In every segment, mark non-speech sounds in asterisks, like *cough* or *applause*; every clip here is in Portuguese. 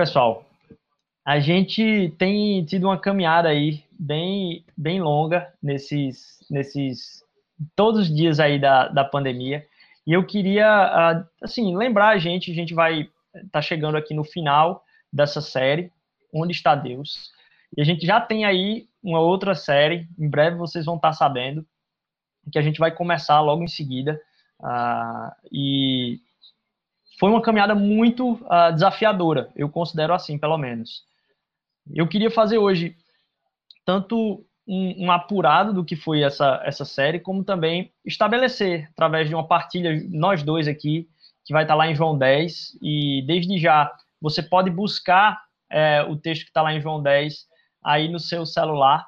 Pessoal, a gente tem tido uma caminhada aí bem, bem longa nesses, nesses todos os dias aí da, da pandemia. E eu queria, ah, assim, lembrar a gente, a gente vai estar tá chegando aqui no final dessa série, Onde está Deus? E a gente já tem aí uma outra série, em breve vocês vão estar tá sabendo, que a gente vai começar logo em seguida. Uh, e foi uma caminhada muito uh, desafiadora, eu considero assim, pelo menos. Eu queria fazer hoje tanto um, um, apurado do que foi essa, essa série, como também estabelecer, através de uma partilha, nós dois aqui, que vai estar lá em João 10, e desde já você pode buscar é, o texto que está lá em João 10 aí no seu celular,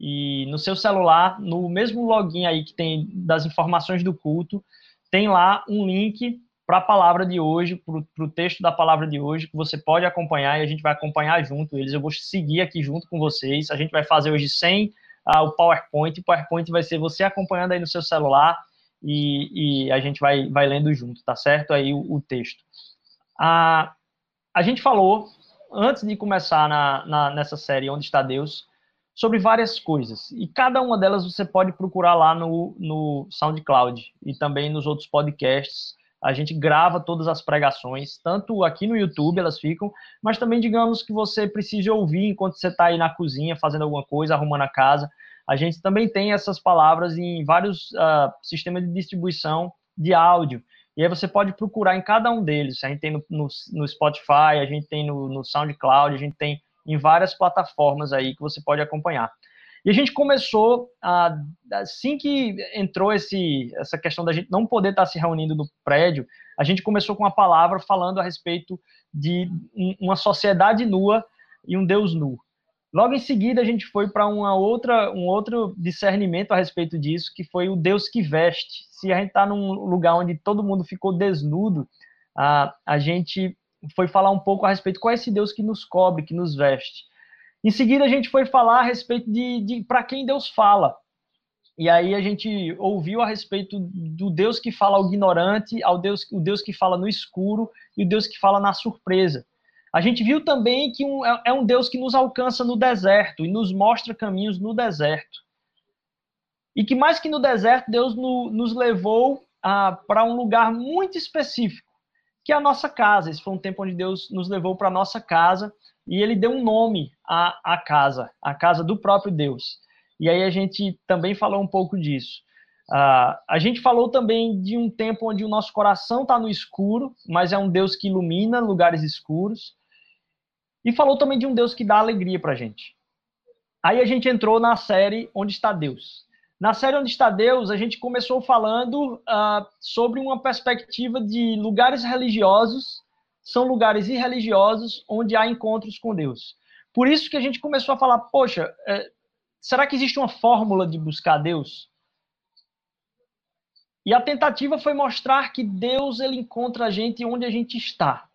e no seu celular, no mesmo login aí que tem das informações do culto, tem lá um link para a palavra de hoje, para o texto da palavra de hoje, que você pode acompanhar e a gente vai acompanhar junto eles. Eu vou seguir aqui junto com vocês. A gente vai fazer hoje sem ah, o PowerPoint. O PowerPoint vai ser você acompanhando aí no seu celular e, e a gente vai, vai lendo junto, tá certo? Aí o, o texto. Ah, a gente falou, antes de começar na, na, nessa série Onde Está Deus, sobre várias coisas. E cada uma delas você pode procurar lá no, no SoundCloud e também nos outros podcasts a gente grava todas as pregações, tanto aqui no YouTube elas ficam, mas também digamos que você precise ouvir enquanto você está aí na cozinha fazendo alguma coisa, arrumando a casa. A gente também tem essas palavras em vários uh, sistemas de distribuição de áudio. E aí você pode procurar em cada um deles. A gente tem no, no, no Spotify, a gente tem no, no SoundCloud, a gente tem em várias plataformas aí que você pode acompanhar. E a gente começou, assim que entrou esse, essa questão da gente não poder estar se reunindo no prédio, a gente começou com uma palavra falando a respeito de uma sociedade nua e um Deus nu. Logo em seguida, a gente foi para uma outra, um outro discernimento a respeito disso, que foi o Deus que veste. Se a gente está num lugar onde todo mundo ficou desnudo, a, a gente foi falar um pouco a respeito qual é esse Deus que nos cobre, que nos veste. Em seguida, a gente foi falar a respeito de, de para quem Deus fala. E aí a gente ouviu a respeito do Deus que fala ao ignorante, ao Deus, o Deus que fala no escuro e o Deus que fala na surpresa. A gente viu também que um, é, é um Deus que nos alcança no deserto e nos mostra caminhos no deserto. E que mais que no deserto, Deus no, nos levou ah, para um lugar muito específico, que é a nossa casa. Esse foi um tempo onde Deus nos levou para a nossa casa e ele deu um nome à, à casa, a casa do próprio Deus. E aí a gente também falou um pouco disso. Uh, a gente falou também de um tempo onde o nosso coração está no escuro, mas é um Deus que ilumina lugares escuros. E falou também de um Deus que dá alegria para a gente. Aí a gente entrou na série Onde está Deus. Na série Onde está Deus, a gente começou falando uh, sobre uma perspectiva de lugares religiosos são lugares irreligiosos onde há encontros com Deus. Por isso que a gente começou a falar, poxa, é, será que existe uma fórmula de buscar Deus? E a tentativa foi mostrar que Deus ele encontra a gente onde a gente está.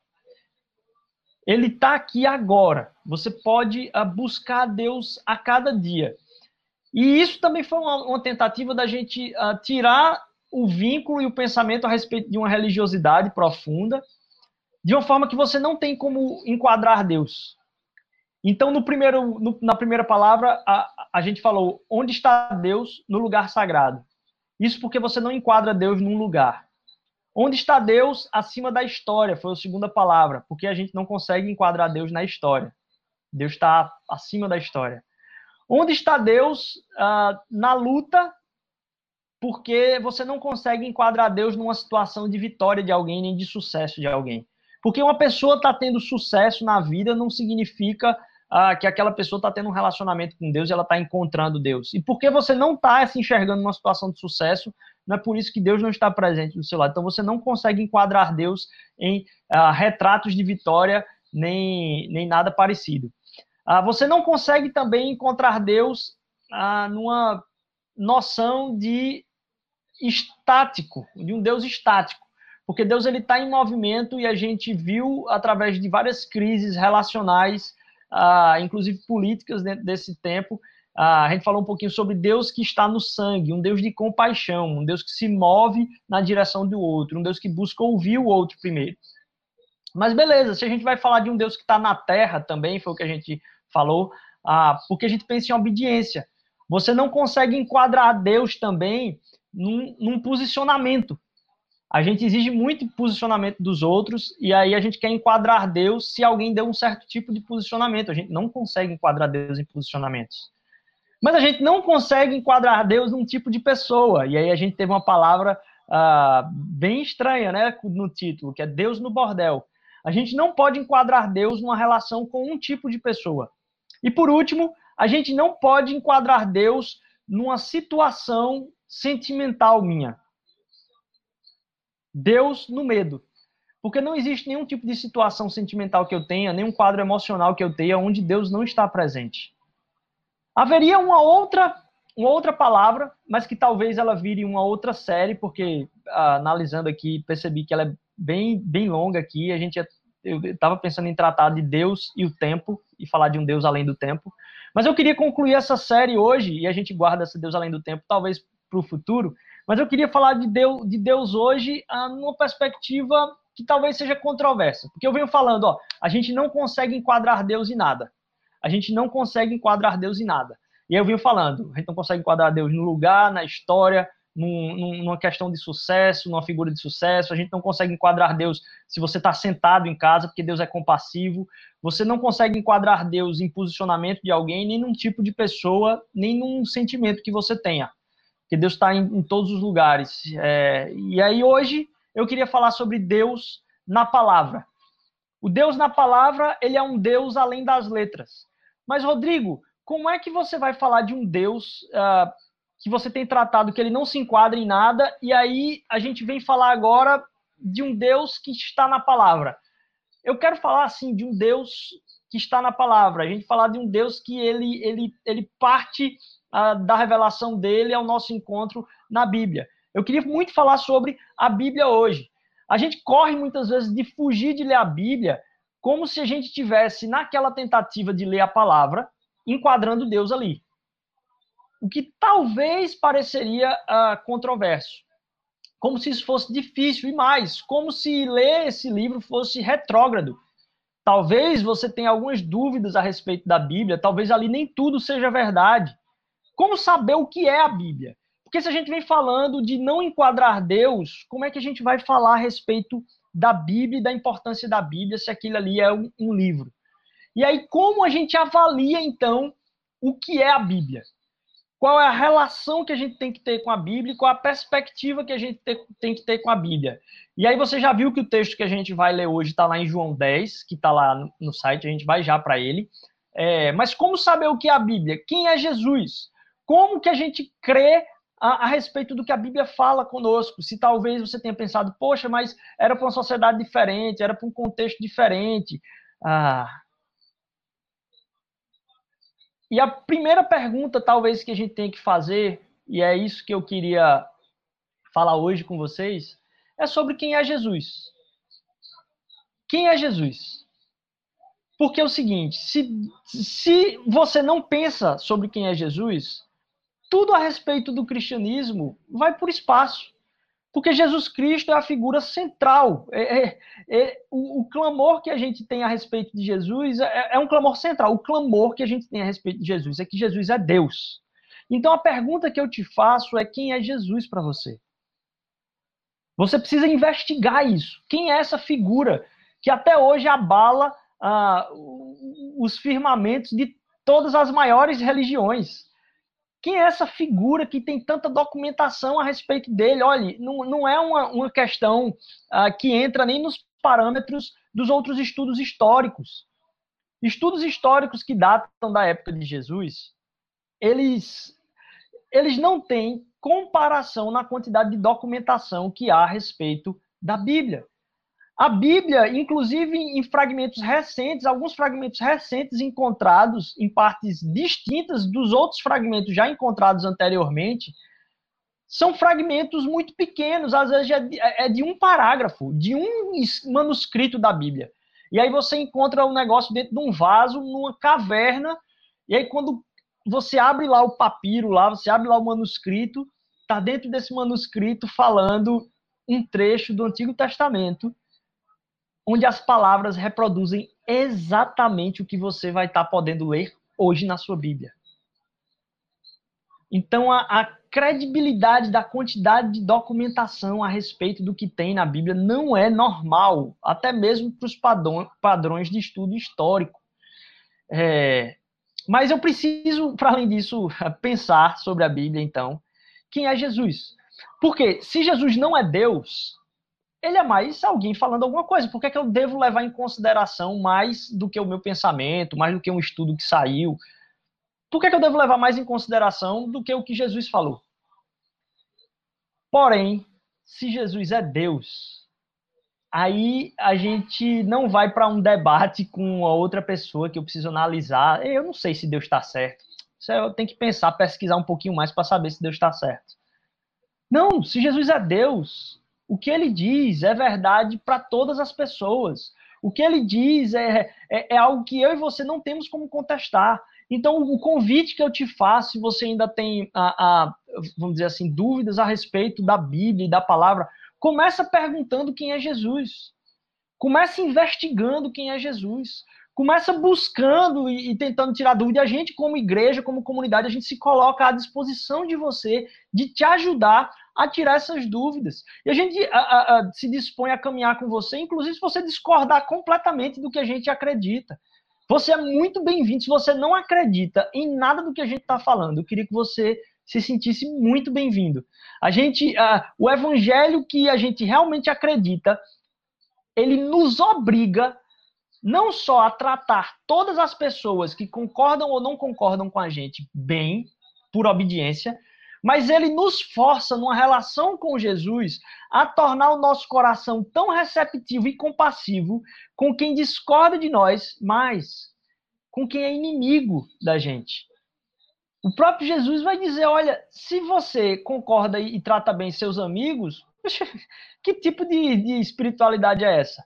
Ele está aqui agora. Você pode uh, buscar Deus a cada dia. E isso também foi uma, uma tentativa da gente uh, tirar o vínculo e o pensamento a respeito de uma religiosidade profunda de uma forma que você não tem como enquadrar Deus. Então, no primeiro, no, na primeira palavra, a, a gente falou onde está Deus no lugar sagrado. Isso porque você não enquadra Deus num lugar. Onde está Deus acima da história? Foi a segunda palavra, porque a gente não consegue enquadrar Deus na história. Deus está acima da história. Onde está Deus uh, na luta? Porque você não consegue enquadrar Deus numa situação de vitória de alguém nem de sucesso de alguém. Porque uma pessoa está tendo sucesso na vida não significa ah, que aquela pessoa está tendo um relacionamento com Deus e ela está encontrando Deus. E porque você não está se enxergando numa situação de sucesso, não é por isso que Deus não está presente do seu lado. Então você não consegue enquadrar Deus em ah, retratos de vitória nem, nem nada parecido. Ah, você não consegue também encontrar Deus ah, numa noção de estático, de um Deus estático porque Deus ele está em movimento e a gente viu através de várias crises relacionais, uh, inclusive políticas dentro desse tempo, uh, a gente falou um pouquinho sobre Deus que está no sangue, um Deus de compaixão, um Deus que se move na direção do outro, um Deus que busca ouvir o outro primeiro. Mas beleza, se a gente vai falar de um Deus que está na terra também, foi o que a gente falou, ah, porque a gente pensa em obediência. Você não consegue enquadrar Deus também num, num posicionamento. A gente exige muito posicionamento dos outros e aí a gente quer enquadrar Deus se alguém deu um certo tipo de posicionamento. A gente não consegue enquadrar Deus em posicionamentos. Mas a gente não consegue enquadrar Deus num tipo de pessoa. E aí a gente teve uma palavra ah, bem estranha né, no título, que é Deus no bordel. A gente não pode enquadrar Deus numa relação com um tipo de pessoa. E por último, a gente não pode enquadrar Deus numa situação sentimental minha. Deus no medo. Porque não existe nenhum tipo de situação sentimental que eu tenha, nenhum quadro emocional que eu tenha onde Deus não está presente. Haveria uma outra, uma outra palavra, mas que talvez ela vire uma outra série, porque ah, analisando aqui, percebi que ela é bem, bem longa aqui. A gente eu estava pensando em tratar de Deus e o tempo e falar de um Deus além do tempo. Mas eu queria concluir essa série hoje e a gente guarda esse Deus além do tempo, talvez para o futuro. Mas eu queria falar de Deus, de Deus hoje ah, numa perspectiva que talvez seja controversa. Porque eu venho falando, ó, a gente não consegue enquadrar Deus em nada. A gente não consegue enquadrar Deus em nada. E aí eu venho falando, a gente não consegue enquadrar Deus no lugar, na história, num, numa questão de sucesso, numa figura de sucesso. A gente não consegue enquadrar Deus se você está sentado em casa, porque Deus é compassivo. Você não consegue enquadrar Deus em posicionamento de alguém, nem num tipo de pessoa, nem num sentimento que você tenha que Deus está em, em, todos os lugares. É, e aí hoje eu queria falar sobre Deus na palavra. O Deus na palavra, ele é um Deus além das letras. Mas, Rodrigo, como é que você vai falar de um Deus uh, que você tem tratado que ele não se enquadra em nada, e aí a gente vem falar agora de um Deus que está na palavra? Eu quero falar, assim, de um Deus que está na palavra. A gente falar de um Deus que ele, ele, ele parte da revelação dele ao nosso encontro na Bíblia. Eu queria muito falar sobre a Bíblia hoje. A gente corre muitas vezes de fugir de ler a Bíblia como se a gente tivesse naquela tentativa de ler a palavra, enquadrando Deus ali. O que talvez pareceria uh, controverso. Como se isso fosse difícil e mais, como se ler esse livro fosse retrógrado. Talvez você tenha algumas dúvidas a respeito da Bíblia, talvez ali nem tudo seja verdade. Como saber o que é a Bíblia? Porque se a gente vem falando de não enquadrar Deus, como é que a gente vai falar a respeito da Bíblia e da importância da Bíblia se aquilo ali é um, um livro? E aí, como a gente avalia, então, o que é a Bíblia? Qual é a relação que a gente tem que ter com a Bíblia e qual a perspectiva que a gente tem que ter com a Bíblia? E aí você já viu que o texto que a gente vai ler hoje está lá em João 10, que está lá no site, a gente vai já para ele. É, mas como saber o que é a Bíblia? Quem é Jesus? Como que a gente crê a, a, respeito do que a Bíblia fala conosco? Se talvez você tenha pensado, poxa, mas era para uma sociedade diferente, era para um contexto diferente. Ah. E a primeira pergunta, talvez, que a gente tem que fazer, e é isso que eu queria falar hoje com vocês, é sobre quem é Jesus. Quem é Jesus? Porque é o seguinte: se, se você não pensa sobre quem é Jesus, tudo a respeito do cristianismo vai por espaço. Porque Jesus Cristo é a figura central. É, é, é o, o, clamor que a gente tem a respeito de Jesus é, é, um clamor central. O clamor que a gente tem a respeito de Jesus é que Jesus é Deus. Então a pergunta que eu te faço é: quem é Jesus para você? Você precisa investigar isso. Quem é essa figura que até hoje abala ah, os firmamentos de todas as maiores religiões? Quem é essa figura que tem tanta documentação a respeito dele? Olha, não, não é uma, uma questão uh, que entra nem nos parâmetros dos outros estudos históricos. Estudos históricos que datam da época de Jesus, eles, eles não têm comparação na quantidade de documentação que há a respeito da Bíblia. A Bíblia, inclusive em fragmentos recentes, alguns fragmentos recentes encontrados em partes distintas dos outros fragmentos já encontrados anteriormente, são fragmentos muito pequenos, às vezes é, é de um parágrafo, de um manuscrito da Bíblia. E aí você encontra o um negócio dentro de um vaso, numa caverna, e aí quando você abre lá o papiro, lá, você abre lá o manuscrito, está dentro desse manuscrito falando um trecho do Antigo Testamento onde as palavras reproduzem exatamente o que você vai estar podendo ler hoje na sua Bíblia. Então, a, a, credibilidade da quantidade de documentação a respeito do que tem na Bíblia não é normal, até mesmo para os padrões de estudo histórico. É, mas eu preciso, para além disso, *laughs* pensar sobre a Bíblia, então, quem é Jesus? Porque se Jesus não é Deus, ele é mais alguém falando alguma coisa. Por que, é que eu devo levar em consideração mais do que o meu pensamento, mais do que um estudo que saiu? Por que, é que eu devo levar mais em consideração do que o que Jesus falou? Porém, se Jesus é Deus, aí a gente não vai para um debate com a outra pessoa que eu preciso analisar. Eu não sei se Deus está certo. Eu tenho que pensar, pesquisar um pouquinho mais para saber se Deus está certo. Não, se Jesus é Deus, o que ele diz é verdade para todas as pessoas. O que ele diz é, é, é, algo que eu e você não temos como contestar. Então, o convite que eu te faço, se você ainda tem, a, a, vamos dizer assim, dúvidas a respeito da Bíblia e da palavra, começa perguntando quem é Jesus. Começa investigando quem é Jesus. Começa buscando e, e tentando tirar dúvida. A gente, como igreja, como comunidade, a gente se coloca à disposição de você, de te ajudar a tirar essas dúvidas. E a gente a, a, se dispõe a caminhar com você, inclusive se você discordar completamente do que a gente acredita. Você é muito bem-vindo. Se você não acredita em nada do que a gente está falando, eu queria que você se sentisse muito bem-vindo. A gente, o evangelho que a gente realmente acredita, ele nos obriga não só a tratar todas as pessoas que concordam ou não concordam com a gente bem, por obediência, mas ele nos força, numa relação com Jesus, a tornar o nosso coração tão receptivo e compassivo com quem discorda de nós, mas com quem é inimigo da gente. O próprio Jesus vai dizer: olha, se você concorda e trata bem seus amigos, *laughs* que tipo de, de espiritualidade é essa?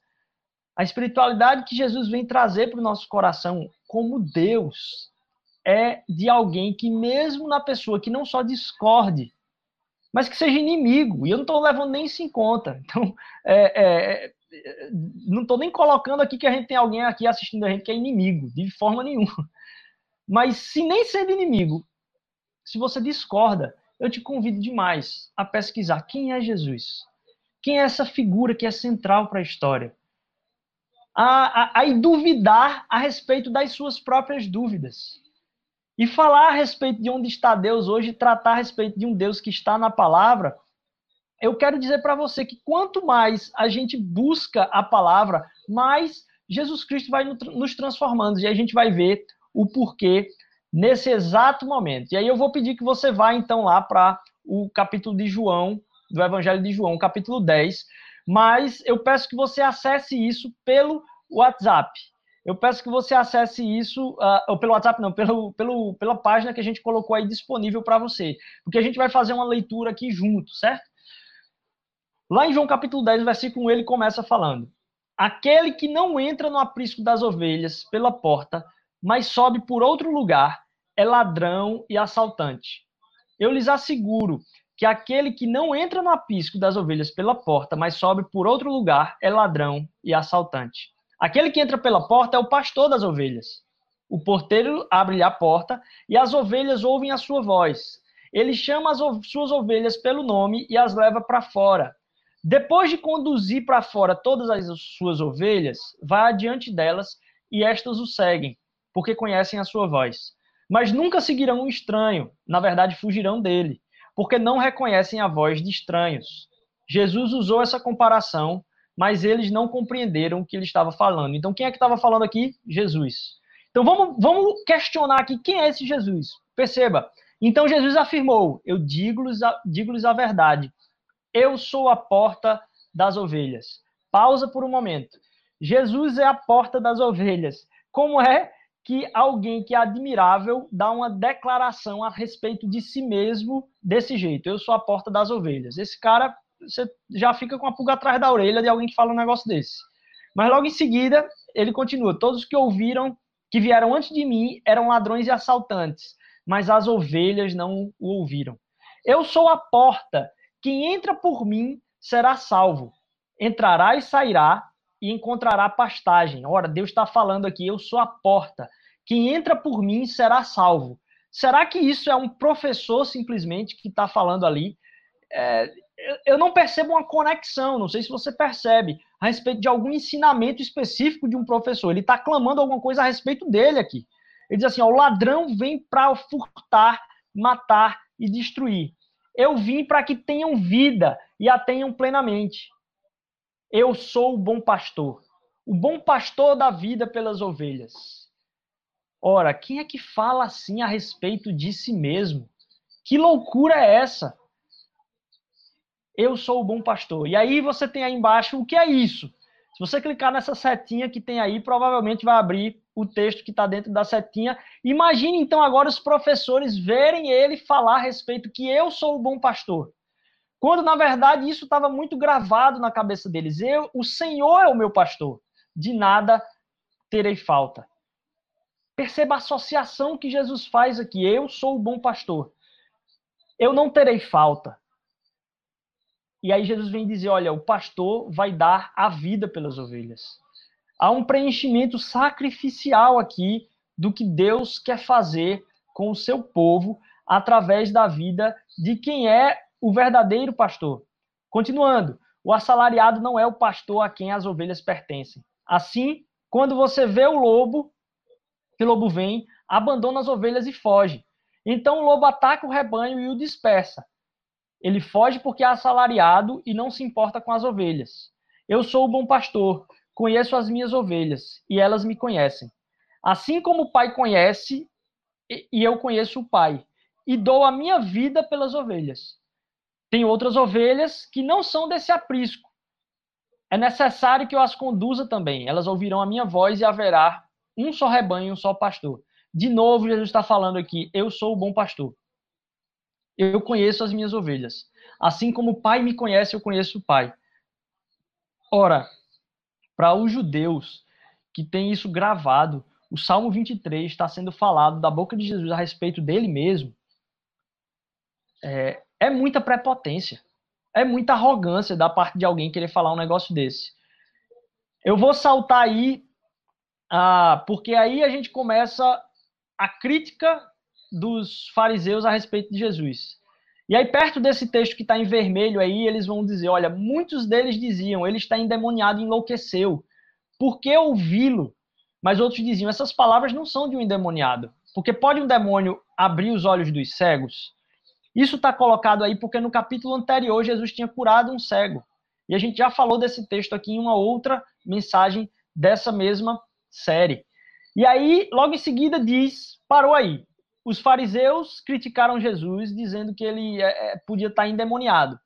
A espiritualidade que Jesus vem trazer para o nosso coração como Deus é de alguém que, mesmo na pessoa que não só discorde, mas que seja inimigo. E eu não estou levando nem isso em conta. Então, é, é, é não estou nem colocando aqui que a gente tem alguém aqui assistindo a gente que é inimigo, de forma nenhuma. Mas se nem sendo inimigo, se você discorda, eu te convido demais a pesquisar quem é Jesus. Quem é essa figura que é central para a história? A, a, a duvidar a respeito das suas próprias dúvidas. E falar a respeito de onde está Deus hoje, tratar a respeito de um Deus que está na palavra, eu quero dizer para você que quanto mais a gente busca a palavra, mais Jesus Cristo vai nos transformando. E a gente vai ver o porquê nesse exato momento. E aí eu vou pedir que você vá então lá para o capítulo de João, do Evangelho de João, capítulo 10. Mas eu peço que você acesse isso pelo WhatsApp eu peço que você acesse isso, uh, ou pelo WhatsApp, não, pelo, pelo, pela página que a gente colocou aí disponível para você. Porque a gente vai fazer uma leitura aqui junto, certo? Lá em João capítulo 10, versículo 1, ele começa falando: Aquele que não entra no aprisco das ovelhas pela porta, mas sobe por outro lugar, é ladrão e assaltante. Eu lhes asseguro que aquele que não entra no aprisco das ovelhas pela porta, mas sobe por outro lugar, é ladrão e assaltante. Aquele que entra pela porta é o pastor das ovelhas. O porteiro abre-lhe a porta e as ovelhas ouvem a sua voz. Ele chama as suas ovelhas pelo nome e as leva para fora. Depois de conduzir para fora todas as suas ovelhas, vai adiante delas e estas o seguem, porque conhecem a sua voz. Mas nunca seguirão um estranho, na verdade fugirão dele, porque não reconhecem a voz de estranhos. Jesus usou essa comparação mas eles não compreenderam o que ele estava falando. Então, quem é que estava falando aqui? Jesus. Então, vamos, vamos questionar aqui quem é esse Jesus. Perceba. Então, Jesus afirmou: Eu digo-lhes a, digo a verdade. Eu sou a porta das ovelhas. Pausa por um momento. Jesus é a porta das ovelhas. Como é que alguém que é admirável dá uma declaração a respeito de si mesmo desse jeito? Eu sou a porta das ovelhas. Esse cara você já fica com a pulga atrás da orelha de alguém que fala um negócio desse. Mas logo em seguida, ele continua: Todos que ouviram, que vieram antes de mim, eram ladrões e assaltantes, mas as ovelhas não o ouviram. Eu sou a porta, quem entra por mim será salvo. Entrará e sairá e encontrará pastagem. Ora, Deus está falando aqui, eu sou a porta. Quem entra por mim será salvo. Será que isso é um professor simplesmente que está falando ali? É, eu não percebo uma conexão, não sei se você percebe, a respeito de algum ensinamento específico de um professor. Ele está clamando alguma coisa a respeito dele aqui. Ele diz assim: ó, o ladrão vem para furtar, matar e destruir. Eu vim para que tenham vida e a tenham plenamente. Eu sou o bom pastor, o bom pastor da vida pelas ovelhas. Ora, quem é que fala assim a respeito de si mesmo? Que loucura é essa? Eu sou o bom pastor. E aí você tem aí embaixo o que é isso? Se você clicar nessa setinha que tem aí, provavelmente vai abrir o texto que está dentro da setinha. Imagine então agora os professores verem ele falar a respeito que eu sou o bom pastor. Quando, na verdade, isso estava muito gravado na cabeça deles. Eu, o Senhor é o meu pastor. De nada terei falta. Perceba a associação que Jesus faz aqui. Eu sou o bom pastor. Eu não terei falta. E aí Jesus vem dizer: olha, o pastor vai dar a vida pelas ovelhas. Há um preenchimento sacrificial aqui do que Deus quer fazer com o seu povo através da vida de quem é o verdadeiro pastor. Continuando, o assalariado não é o pastor a quem as ovelhas pertencem. Assim, quando você vê o lobo, que o lobo vem, abandona as ovelhas e foge. Então o lobo ataca o rebanho e o dispersa. Ele foge porque é assalariado e não se importa com as ovelhas. Eu sou o bom pastor, conheço as minhas ovelhas e elas me conhecem. Assim como o pai conhece e eu conheço o pai, e dou a minha vida pelas ovelhas. Tem outras ovelhas que não são desse aprisco. É necessário que eu as conduza também. Elas ouvirão a minha voz e haverá um só rebanho, um só pastor. De novo, Jesus está falando aqui: eu sou o bom pastor. Eu conheço as minhas ovelhas. Assim como o Pai me conhece, eu conheço o Pai. Ora, para os judeus que têm isso gravado, o Salmo 23 está sendo falado da boca de Jesus a respeito dele mesmo. É, é muita prepotência. É muita arrogância da parte de alguém querer falar um negócio desse. Eu vou saltar aí, ah, porque aí a gente começa a crítica dos fariseus a respeito de Jesus. E aí, perto desse texto que está em vermelho aí, eles vão dizer: olha, muitos deles diziam, ele está endemoniado enlouqueceu. Por que ouvi-lo? Mas outros diziam: essas palavras não são de um endemoniado. Porque pode um demônio abrir os olhos dos cegos? Isso está colocado aí porque no capítulo anterior Jesus tinha curado um cego. E a gente já falou desse texto aqui em uma outra mensagem dessa mesma série. E aí, logo em seguida, diz: parou aí. Os fariseus criticaram Jesus, dizendo que ele é, é podia estar endemoniado.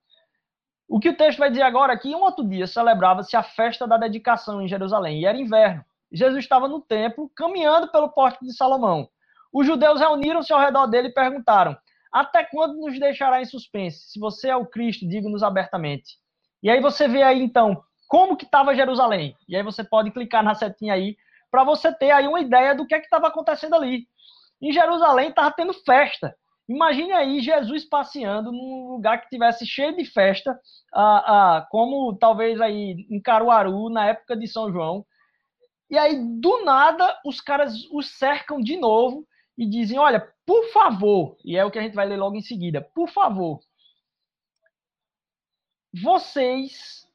O que o texto vai dizer agora aqui, um outro dia celebrava-se a festa da dedicação em Jerusalém, e era inverno. Jesus estava no templo, caminhando pelo pórtico de Salomão. Os judeus reuniram-se ao redor dele e perguntaram: até quando nos deixará em suspense? Se você é o Cristo, diga-nos abertamente. E aí você vê aí, então, como que estava Jerusalém. E aí você pode clicar na setinha aí, para você ter aí uma ideia do que é que estava acontecendo ali. Em Jerusalém estava tendo festa. Imagine aí Jesus passeando num lugar que tivesse cheio de festa, ah, ah, como talvez aí em Caruaru, na época de São João. E aí, do nada, os caras os cercam de novo e dizem: Olha, por favor, e é o que a gente vai ler logo em seguida, por favor, vocês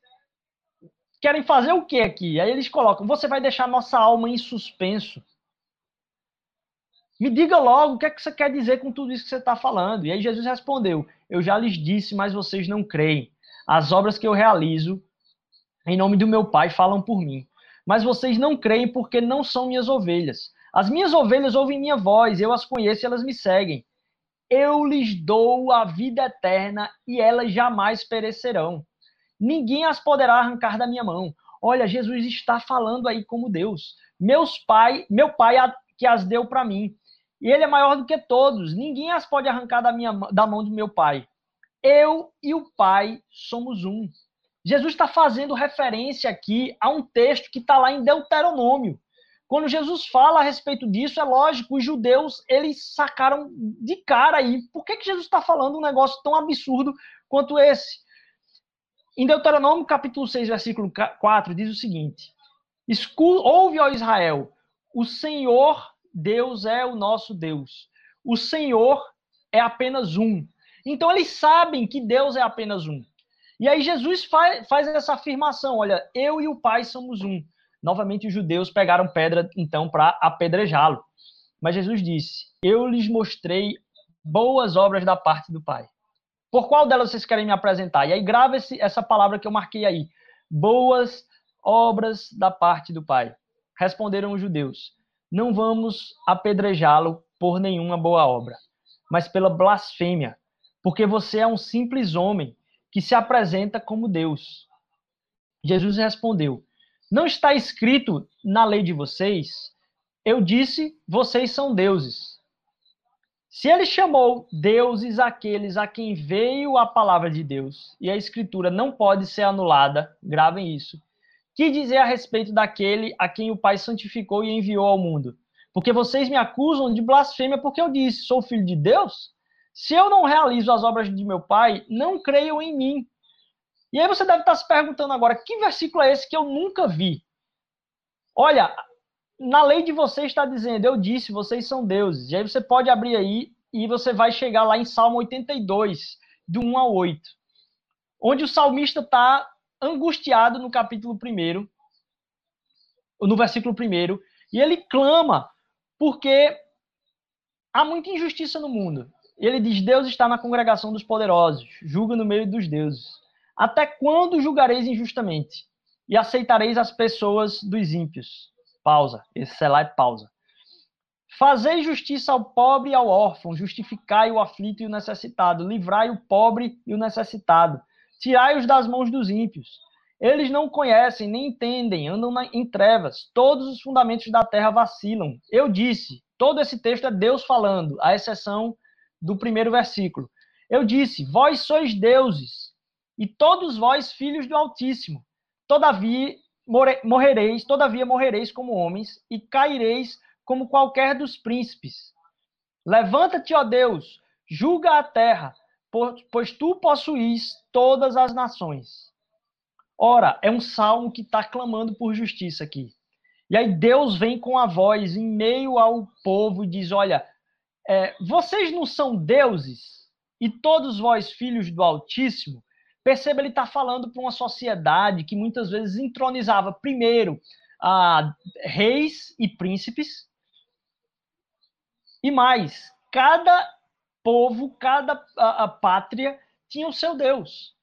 querem fazer o que aqui? Aí eles colocam: Você vai deixar nossa alma em suspenso. Me diga logo o que é que você quer dizer com tudo isso que você está falando. E aí Jesus respondeu: Eu já lhes disse, mas vocês não creem. As obras que eu realizo em nome do meu Pai falam por mim. Mas vocês não creem porque não são minhas ovelhas. As minhas ovelhas ouvem minha voz, eu as conheço e elas me seguem. Eu lhes dou a vida eterna e elas jamais perecerão. Ninguém as poderá arrancar da minha mão. Olha, Jesus está falando aí como Deus. Meus pai, meu pai que as deu para mim. E ele é maior do que todos. Ninguém as pode arrancar da minha da mão do meu pai. Eu e o pai somos um. Jesus está fazendo referência aqui a um texto que está lá em Deuteronômio. Quando Jesus fala a respeito disso, é lógico, os judeus, eles sacaram de cara aí. Por que, que Jesus está falando um negócio tão absurdo quanto esse? Em Deuteronômio, capítulo 6, versículo 4, diz o seguinte: Ouve, ó Israel, o Senhor Deus é o nosso Deus. O Senhor é apenas um. Então eles sabem que Deus é apenas um. E aí Jesus faz, faz essa afirmação: olha, eu e o Pai somos um. Novamente os judeus pegaram pedra então para apedrejá-lo. Mas Jesus disse: Eu lhes mostrei boas obras da parte do Pai. Por qual delas vocês querem me apresentar? E aí grava esse, essa palavra que eu marquei aí. Boas obras da parte do Pai. Responderam os judeus: Não vamos apedrejá-lo por nenhuma boa obra, mas pela blasfêmia, porque você é um simples homem que se apresenta como Deus. Jesus respondeu: Não está escrito na lei de vocês? Eu disse: Vocês são deuses. Se ele chamou deuses aqueles a quem veio a palavra de Deus, e a escritura não pode ser anulada, gravem isso. Que dizer a respeito daquele a quem o Pai santificou e enviou ao mundo? Porque vocês me acusam de blasfêmia porque eu disse: sou filho de Deus? Se eu não realizo as obras de meu pai, não creiam em mim. E aí você deve estar se perguntando agora, que versículo é esse que eu nunca vi? Olha, na lei de vocês está dizendo, eu disse, vocês são deuses. E aí você pode abrir aí e você vai chegar lá em Salmo 82, do 1 ao 8, onde o salmista está angustiado no capítulo 1, no versículo 1, e ele clama porque há muita injustiça no mundo. Ele diz: Deus está na congregação dos poderosos, julga no meio dos deuses. Até quando julgareis injustamente e aceitareis as pessoas dos ímpios? Pausa. Esse lá é pausa. Fazei justiça ao pobre e ao órfão, justificai o aflito e o necessitado, livrai o pobre e o necessitado, tirai-os das mãos dos ímpios. Eles não conhecem, nem entendem, andam em trevas, todos os fundamentos da terra vacilam. Eu disse, todo esse texto é Deus falando, à exceção do primeiro versículo. Eu disse: Vós sois deuses, e todos vós filhos do Altíssimo. Todavia morrereis, todavia morrereis como homens, e caireis como qualquer dos príncipes. Levanta-te, ó Deus, julga a terra, pois tu possuís todas as nações. Ora, é um salmo que está clamando por justiça aqui. E aí Deus vem com a voz em meio ao povo e diz: Olha, é, vocês não são deuses e todos vós filhos do Altíssimo? Perceba, ele está falando para uma sociedade que muitas vezes entronizava primeiro a reis e príncipes, e mais, cada povo, cada a, a pátria tinha o seu Deus.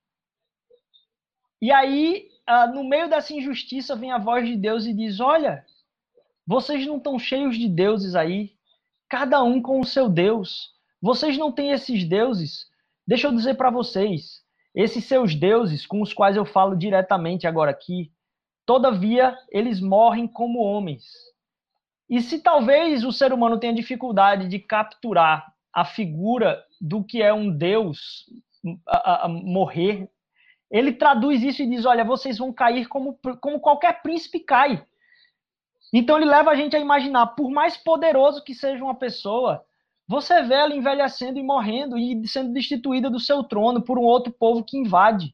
E aí, no meio dessa injustiça, vem a voz de Deus e diz: Olha, vocês não estão cheios de deuses aí, cada um com o seu Deus. Vocês não têm esses deuses? Deixa eu dizer para vocês, esses seus deuses, com os quais eu falo diretamente agora aqui, todavia eles morrem como homens. E se talvez o ser humano tenha dificuldade de capturar a figura do que é um Deus a, a, morrer, ele traduz isso e diz: olha, vocês vão cair como, como qualquer príncipe cai. Então ele leva a gente a imaginar, por mais poderoso que seja uma pessoa, você vê ela envelhecendo e morrendo e sendo destituída do seu trono por um outro povo que invade.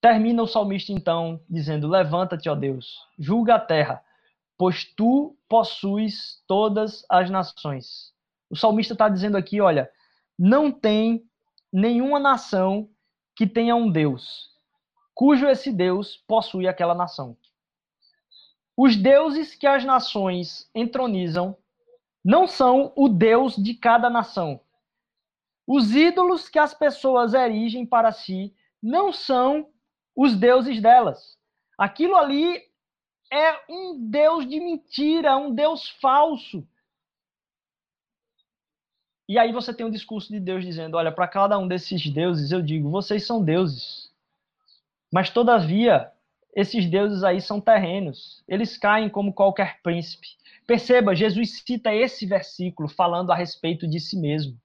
Termina o salmista então dizendo: Levanta-te, ó Deus, julga a terra, pois tu possuis todas as nações. O salmista está dizendo aqui: olha, não tem nenhuma nação que tenha um Deus, cujo esse Deus possui aquela nação. Os deuses que as nações entronizam não são o Deus de cada nação. Os ídolos que as pessoas erigem para si não são os deuses delas. Aquilo ali é um Deus de mentira, um Deus falso. E aí você tem um discurso de Deus dizendo: olha, para cada um desses deuses eu digo, vocês são deuses. Mas todavia, esses deuses aí são terrenos. Eles caem como qualquer príncipe. Perceba, Jesus cita esse versículo falando a respeito de si mesmo.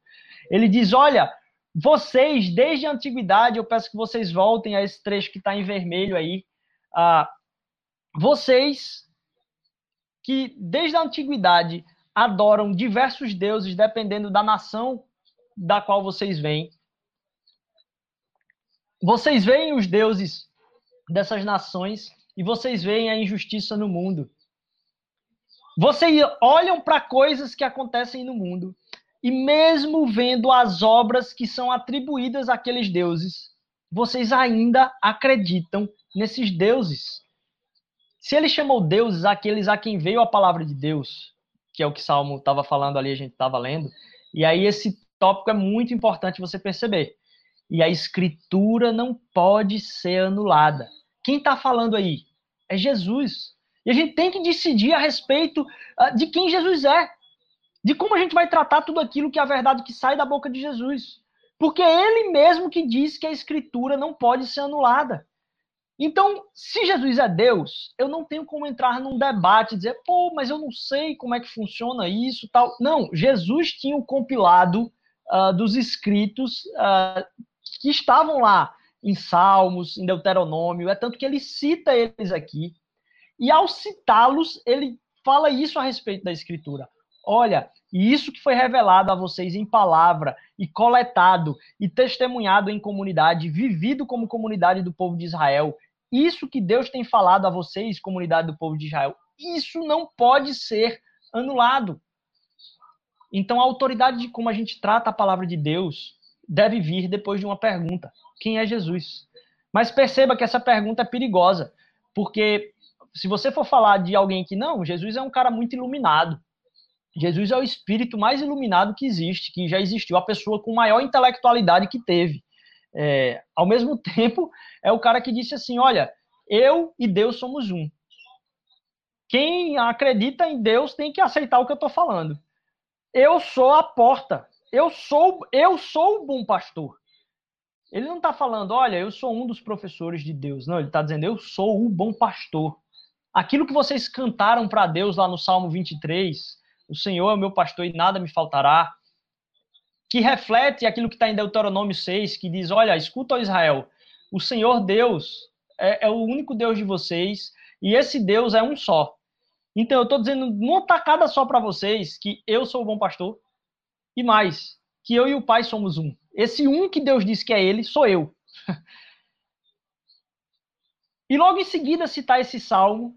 Ele diz: Olha, vocês, desde a antiguidade, eu peço que vocês voltem a esse trecho que está em vermelho aí. Ah, vocês que desde a antiguidade adoram diversos deuses, dependendo da nação da qual vocês vêm. vocês veem os deuses dessas nações e vocês veem a injustiça no mundo. Vocês olham para coisas que acontecem no mundo e mesmo vendo as obras que são atribuídas àqueles deuses, vocês ainda acreditam nesses deuses. Se ele chamou deuses aqueles a quem veio a palavra de Deus, que é o que Salmo estava falando ali, a gente estava lendo, e aí esse tópico é muito importante você perceber. E a escritura não pode ser anulada. Quem está falando aí? É Jesus. E a gente tem que decidir a respeito uh, de quem Jesus é. De como a gente vai tratar tudo aquilo que é a verdade que sai da boca de Jesus. Porque é ele mesmo que diz que a escritura não pode ser anulada. Então, se Jesus é Deus, eu não tenho como entrar num debate e dizer, pô, mas eu não sei como é que funciona isso tal. Não, Jesus tinha o compilado uh, dos escritos uh, que estavam lá em Salmos, em Deuteronômio, é tanto que ele cita eles aqui. E ao citá-los, ele fala isso a respeito da Escritura. Olha, isso que foi revelado a vocês em palavra, e coletado, e testemunhado em comunidade, vivido como comunidade do povo de Israel, isso que Deus tem falado a vocês, comunidade do povo de Israel, isso não pode ser anulado. Então, a autoridade de como a gente trata a palavra de Deus deve vir depois de uma pergunta: quem é Jesus? Mas perceba que essa pergunta é perigosa, porque se você for falar de alguém que não, Jesus é um cara muito iluminado. Jesus é o espírito mais iluminado que existe, que já existiu, a pessoa com maior intelectualidade que teve. É, ao mesmo *laughs* tempo, é o cara que disse assim: Olha, eu e Deus somos um. Quem acredita em Deus tem que aceitar o que eu estou falando. Eu sou a porta. Eu sou, eu sou o bom pastor. Ele não está falando, olha, eu sou um dos professores de Deus. Não, ele está dizendo, eu sou o bom pastor. Aquilo que vocês cantaram para Deus lá no Salmo 23, o Senhor é o meu pastor e nada me faltará, que reflete aquilo que está em Deuteronômio 6, que diz, olha, escuta, Israel, o Senhor Deus é, é o único Deus de vocês e esse Deus é um só. Então eu estou dizendo numa tacada só para vocês que eu sou o bom pastor, e mais, que eu e o Pai somos um. Esse um que Deus disse que é ele, sou eu. *laughs* e logo em seguida citar esse salmo,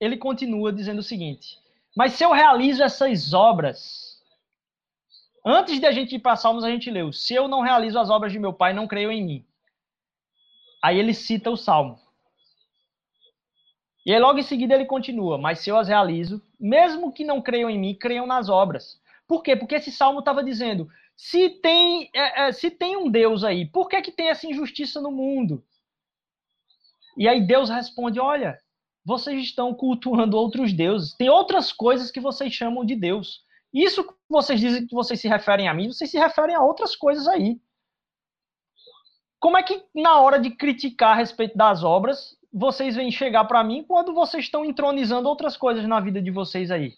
ele continua dizendo o seguinte: Mas se eu realizo essas obras, antes de a gente ir para Salmos, a gente leu: Se eu não realizo as obras de meu Pai, não creio em mim. Aí ele cita o salmo. E aí logo em seguida ele continua: Mas se eu as realizo, mesmo que não creiam em mim, creiam nas obras. Por quê? Porque esse salmo estava dizendo: se tem, é, é, se tem um Deus aí, por que, que tem essa injustiça no mundo? E aí Deus responde: olha, vocês estão cultuando outros deuses. Tem outras coisas que vocês chamam de Deus. Isso que vocês dizem que vocês se referem a mim, vocês se referem a outras coisas aí. Como é que na hora de criticar a respeito das obras, vocês vêm chegar para mim quando vocês estão entronizando outras coisas na vida de vocês aí?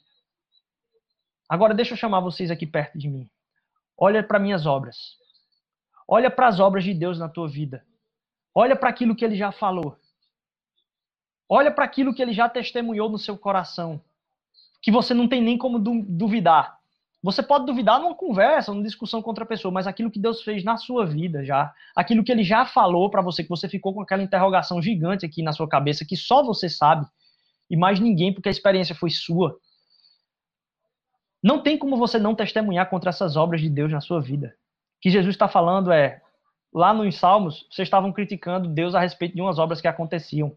Agora deixa eu chamar vocês aqui perto de mim. Olha para minhas obras. Olha para as obras de Deus na tua vida. Olha para aquilo que ele já falou. Olha para aquilo que ele já testemunhou no seu coração. Que você não tem nem como duvidar. Você pode duvidar numa conversa, numa discussão com outra pessoa, mas aquilo que Deus fez na sua vida já, aquilo que ele já falou para você, que você ficou com aquela interrogação gigante aqui na sua cabeça, que só você sabe, e mais ninguém, porque a experiência foi sua. Não tem como você não testemunhar contra essas obras de Deus na sua vida. O que Jesus está falando é, lá nos Salmos, vocês estavam criticando Deus a respeito de umas obras que aconteciam.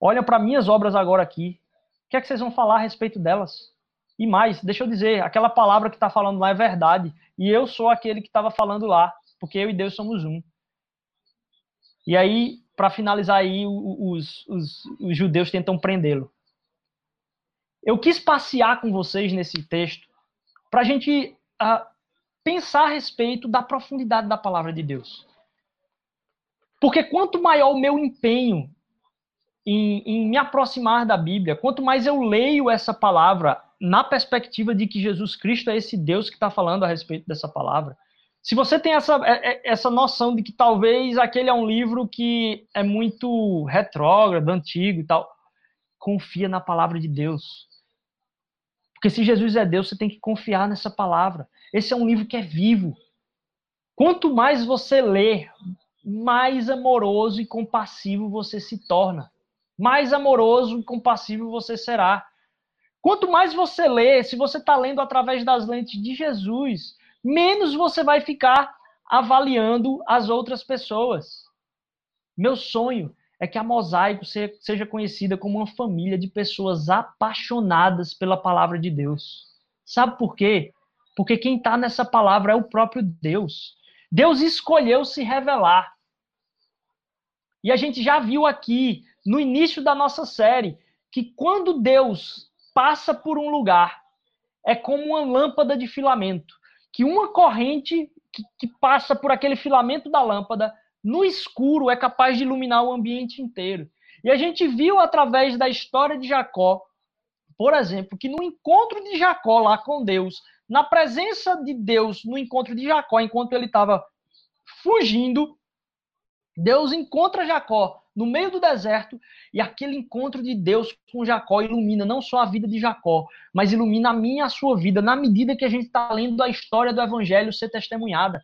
Olha para minhas obras agora aqui. O que é que vocês vão falar a respeito delas? E mais, deixa eu dizer, aquela palavra que está falando lá é verdade. E eu sou aquele que estava falando lá, porque eu e Deus somos um. E aí, para finalizar aí, os, os, os judeus tentam prendê-lo eu quis passear com vocês nesse texto para a gente uh, pensar a respeito da profundidade da palavra de Deus. Porque quanto maior o meu empenho em, em, me aproximar da Bíblia, quanto mais eu leio essa palavra na perspectiva de que Jesus Cristo é esse Deus que está falando a respeito dessa palavra, se você tem essa, é, é, essa noção de que talvez aquele é um livro que é muito retrógrado, antigo e tal, confia na palavra de Deus. Porque se Jesus é Deus, você tem que confiar nessa palavra. Esse é um livro que é vivo. Quanto mais você lê, mais amoroso e compassivo você se torna. Mais amoroso e compassivo você será. Quanto mais você lê, se você está lendo através das lentes de Jesus, menos você vai ficar avaliando as outras pessoas. Meu sonho é que a Mosaico seja conhecida como uma família de pessoas apaixonadas pela palavra de Deus. Sabe por quê? Porque quem está nessa palavra é o próprio Deus. Deus escolheu se revelar. E a gente já viu aqui, no início da nossa série, que quando Deus passa por um lugar, é como uma lâmpada de filamento, que uma corrente que, que passa por aquele filamento da lâmpada no escuro é capaz de iluminar o ambiente inteiro. E a gente viu através da história de Jacó, por exemplo, que no encontro de Jacó lá com Deus, na presença de Deus no encontro de Jacó, enquanto ele estava fugindo, Deus encontra Jacó no meio do deserto e aquele encontro de Deus com Jacó ilumina não só a vida de Jacó, mas ilumina a minha e a sua vida na medida que a gente está lendo a história do evangelho ser testemunhada.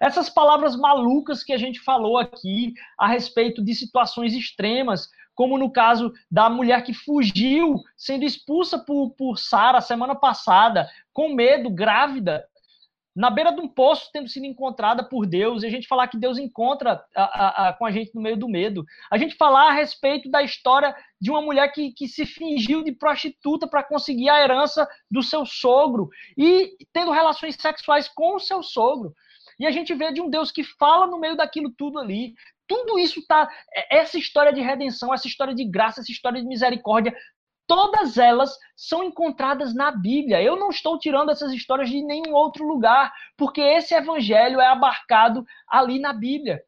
Essas palavras malucas que a gente falou aqui a respeito de situações extremas, como no caso da mulher que fugiu, sendo expulsa por, por Sara semana passada, com medo, grávida, na beira de um poço, tendo sido encontrada por Deus, e a gente falar que Deus encontra a, a, a, com a gente no meio do medo. A gente falar a respeito da história de uma mulher que, que se fingiu de prostituta para conseguir a herança do seu sogro e tendo relações sexuais com o seu sogro. E a gente vê de um Deus que fala no meio daquilo tudo ali. Tudo isso tá. É, essa história de redenção, essa história de graça, essa história de misericórdia, todas elas são encontradas na Bíblia. Eu não estou tirando essas histórias de nenhum outro lugar, porque esse evangelho é abarcado ali na Bíblia.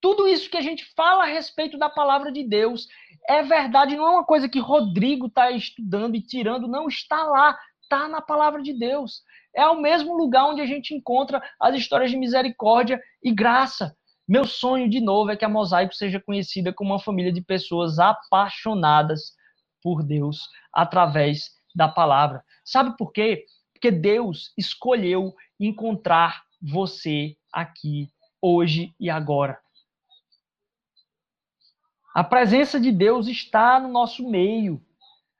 Tudo isso que a gente fala a respeito da palavra de Deus é verdade, não é uma coisa que Rodrigo está estudando e tirando, não está lá, está na palavra de Deus. É o mesmo lugar onde a gente encontra as histórias de misericórdia e graça. Meu sonho, de novo, é que a Mosaico seja conhecida como uma família de pessoas apaixonadas por Deus através da palavra. Sabe por quê? Porque Deus escolheu encontrar você aqui, hoje e agora. A presença de Deus está no nosso meio.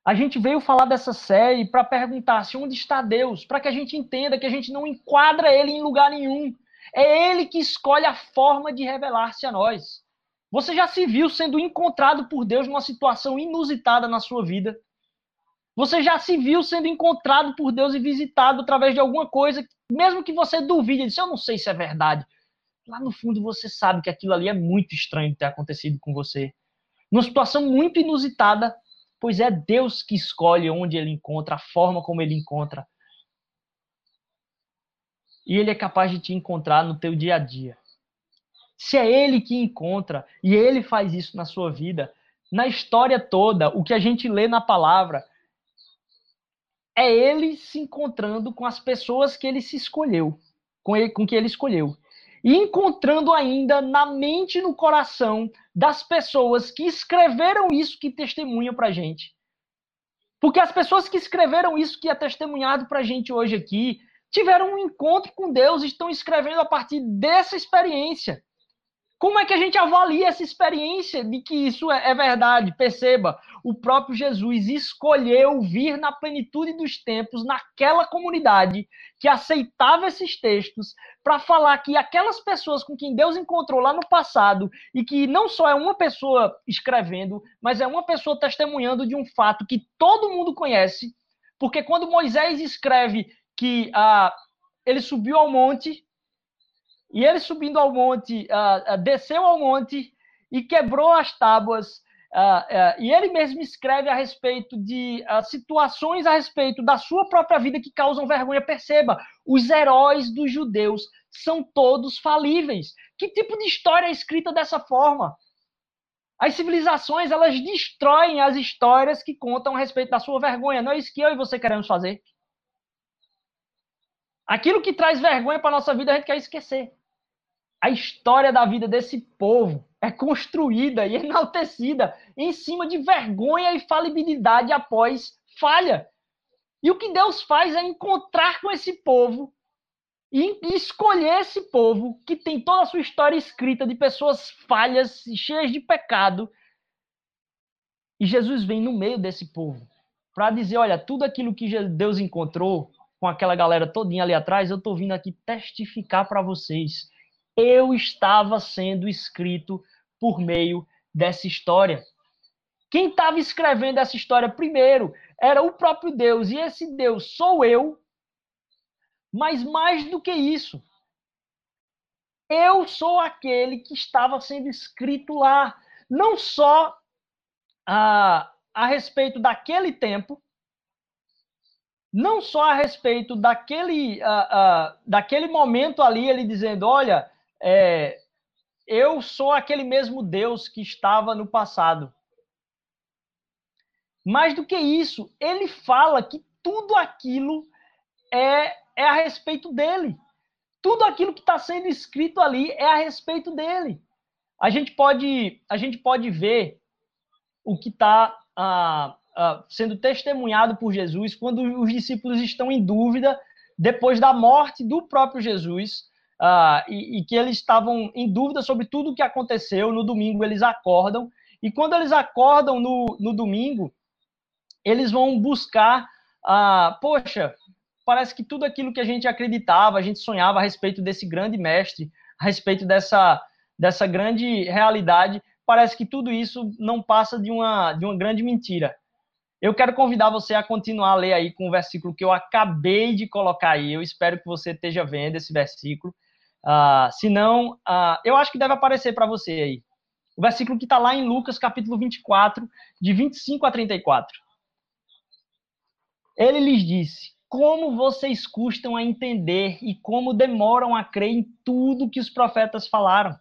A gente veio falar dessa série para perguntar se onde está Deus, para que a gente entenda que a gente não enquadra ele em lugar nenhum. É ele que escolhe a forma de revelar-se a nós. Você já se viu sendo encontrado por Deus numa situação inusitada na sua vida? Você já se viu sendo encontrado por Deus e visitado através de alguma coisa, mesmo que você duvide, disse, eu não sei se é verdade. Lá no fundo você sabe que aquilo ali é muito estranho ter acontecido com você. Numa situação muito inusitada, pois é Deus que escolhe onde ele encontra, a forma como ele encontra. E ele é capaz de te encontrar no teu dia a dia. Se é ele que encontra e ele faz isso na sua vida, na história toda, o que a gente lê na palavra é ele se encontrando com as pessoas que ele se escolheu, com, ele, com que ele escolheu. E encontrando ainda na mente e no coração das pessoas que escreveram isso que testemunham para gente. Porque as pessoas que escreveram isso que é testemunhado para gente hoje aqui tiveram um encontro com Deus e estão escrevendo a partir dessa experiência. Como é que a gente avalia essa experiência de que isso é, é, verdade? Perceba, o próprio Jesus escolheu vir na plenitude dos tempos, naquela comunidade que aceitava esses textos, para falar que aquelas pessoas com quem Deus encontrou lá no passado, e que não só é uma pessoa escrevendo, mas é uma pessoa testemunhando de um fato que todo mundo conhece, porque quando Moisés escreve que ah, ele subiu ao monte e ele subindo ao monte, uh, uh, desceu ao monte e quebrou as tábuas. Uh, e ele mesmo escreve a respeito de situações a respeito da sua própria vida que causam vergonha. Perceba, os heróis dos judeus são todos falíveis. Que tipo de história é escrita dessa forma? As civilizações, elas destroem as histórias que contam a respeito da sua vergonha. Não é isso que eu e você queremos fazer. Aquilo que traz vergonha para a nossa vida, a gente quer esquecer a história da vida desse povo é construída e enaltecida em cima de vergonha e falibilidade após falha. E o que Deus faz é encontrar com esse povo e escolher esse povo que tem toda a sua história escrita de pessoas falhas, cheias de pecado. E Jesus vem no meio desse povo para dizer, olha, tudo aquilo que Deus encontrou com aquela galera todinha ali atrás, eu estou vindo aqui testificar para vocês. Eu estava sendo escrito por meio dessa história. Quem estava escrevendo essa história primeiro era o próprio Deus, e esse Deus sou eu mas mais do que isso, eu sou aquele que estava sendo escrito lá, não só a, a respeito daquele tempo, não só a respeito daquele, a, a, daquele momento ali, ele dizendo: olha, é, eu sou aquele mesmo Deus que estava no passado. Mais do que isso, ele fala que tudo aquilo é é a respeito dele. Tudo aquilo que está sendo escrito ali é a respeito dele. A gente pode, a gente pode ver o que está ah, ah, sendo testemunhado por Jesus quando os discípulos estão em dúvida depois da morte do próprio Jesus ah, e, e, que eles estavam em dúvida sobre tudo o que aconteceu. No domingo eles acordam e quando eles acordam no, no domingo eles vão buscar, ah, poxa, parece que tudo aquilo que a gente acreditava, a gente sonhava a respeito desse grande mestre, a respeito dessa, dessa grande realidade, parece que tudo isso não passa de uma, de uma grande mentira. Eu quero convidar você a continuar a ler aí com o versículo que eu acabei de colocar aí. Eu espero que você esteja vendo esse versículo. Uh, se não, uh, eu acho que deve aparecer para você aí. O versículo que está lá em Lucas, capítulo 24, de 25 a 34. Ele lhes disse: como vocês custam a entender e como demoram a crer em tudo que os profetas falaram.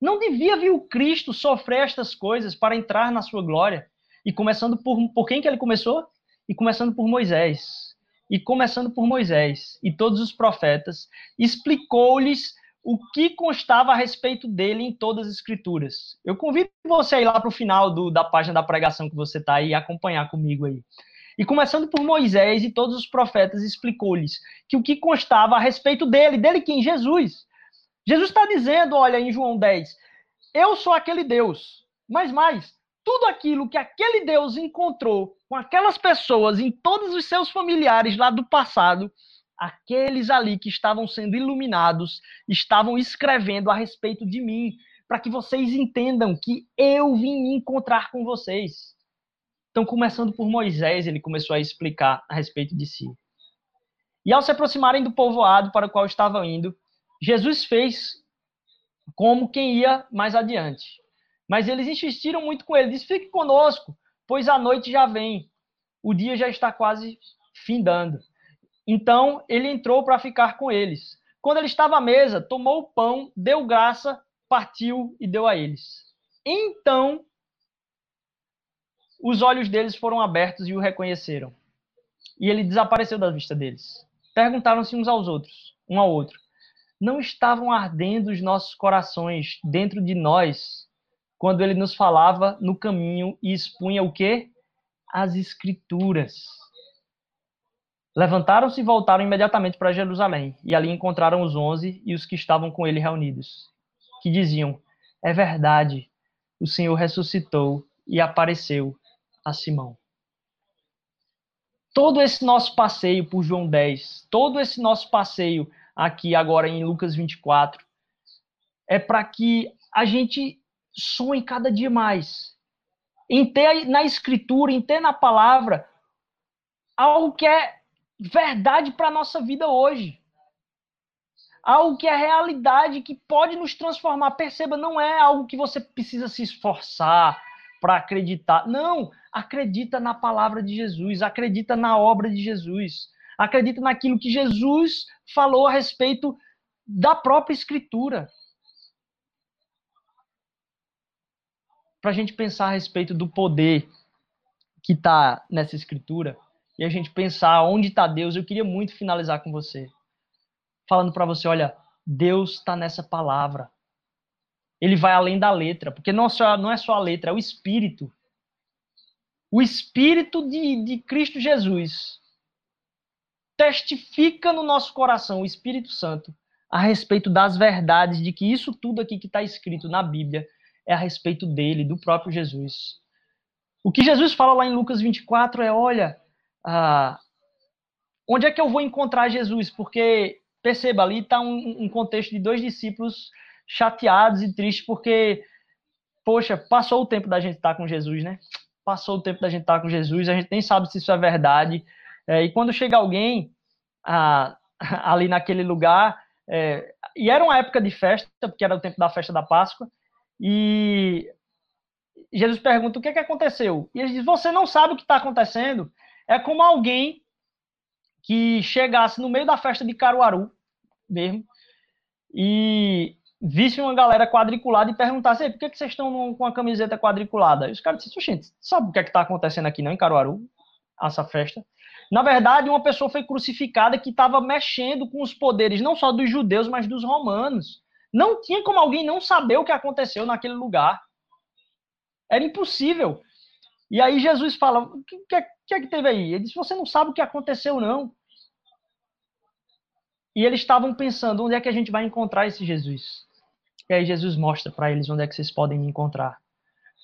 Não devia vir o Cristo sofrer estas coisas para entrar na sua glória? E começando por, por quem que ele começou? E começando por Moisés. E começando por Moisés e todos os profetas, explicou-lhes o que constava a respeito dele em todas as escrituras. Eu convido você a ir lá para o final do, da página da pregação que você está aí e acompanhar comigo aí. E começando por Moisés e todos os profetas, explicou-lhes que o que constava a respeito dele, dele quem? Jesus. Jesus está dizendo, olha, em João 10, eu sou aquele Deus. Mas mais, tudo aquilo que aquele Deus encontrou com aquelas pessoas, em todos os seus familiares lá do passado, aqueles ali que estavam sendo iluminados, estavam escrevendo a respeito de mim, para que vocês entendam que eu vim encontrar com vocês. Então, começando por Moisés, ele começou a explicar a respeito de si. E ao se aproximarem do povoado para o qual estavam indo, Jesus fez como quem ia mais adiante. Mas eles insistiram muito com ele, disse: Fique conosco, pois a noite já vem, o dia já está quase findando. Então ele entrou para ficar com eles. Quando ele estava à mesa, tomou o pão, deu graça, partiu e deu a eles. Então os olhos deles foram abertos e o reconheceram. E ele desapareceu da vista deles. Perguntaram-se uns aos outros, um ao outro: Não estavam ardendo os nossos corações dentro de nós quando ele nos falava no caminho e expunha o quê? As escrituras. Levantaram-se e voltaram imediatamente para Jerusalém, e ali encontraram os onze e os que estavam com ele reunidos, que diziam: É verdade, o Senhor ressuscitou e apareceu a Simão. Todo esse nosso passeio por João 10, todo esse nosso passeio aqui agora em Lucas 24, é para que a gente sonhe cada dia mais. Em ter na escritura, em ter na palavra algo que é verdade para a nossa vida hoje. Algo que é realidade, que pode nos transformar. Perceba, não é algo que você precisa se esforçar para acreditar. Não, acredita na palavra de Jesus, acredita na obra de Jesus, acredita naquilo que Jesus falou a respeito da própria Escritura. Para a gente pensar a respeito do poder que está nessa Escritura e a gente pensar onde está Deus, eu queria muito finalizar com você, falando para você: olha, Deus está nessa palavra. Ele vai além da letra, porque não, só, não é só a letra, é o espírito o Espírito de, de Cristo Jesus testifica no nosso coração, o Espírito Santo, a respeito das verdades de que isso tudo aqui que está escrito na Bíblia é a respeito dele, do próprio Jesus. O que Jesus fala lá em Lucas 24 é: olha, ah, onde é que eu vou encontrar Jesus? Porque, perceba, ali está um, um contexto de dois discípulos chateados e tristes, porque, poxa, passou o tempo da gente estar tá com Jesus, né? Passou o tempo da gente estar tá com Jesus, a gente nem sabe se isso é verdade. É, e quando chega alguém ah, *laughs* ali naquele lugar, é, e era uma época de festa, porque era o tempo da festa da Páscoa, e Jesus pergunta o que, é que aconteceu. E ele diz: Você não sabe o que está acontecendo. É como alguém que chegasse no meio da festa de Caruaru, mesmo, e visse uma galera quadriculada e perguntasse: por que, que vocês estão com a camiseta quadriculada? E os caras disseram: gente, sabe o que é está acontecendo aqui não, em Caruaru? Essa festa. Na verdade, uma pessoa foi crucificada que estava mexendo com os poderes não só dos judeus, mas dos romanos. Não tinha como alguém não saber o que aconteceu naquele lugar. Era impossível. E aí Jesus fala: o que, que, que é que teve aí? Ele disse: você não sabe o que aconteceu, não. E eles estavam pensando: onde é que a gente vai encontrar esse Jesus? E aí Jesus mostra para eles onde é que vocês podem me encontrar.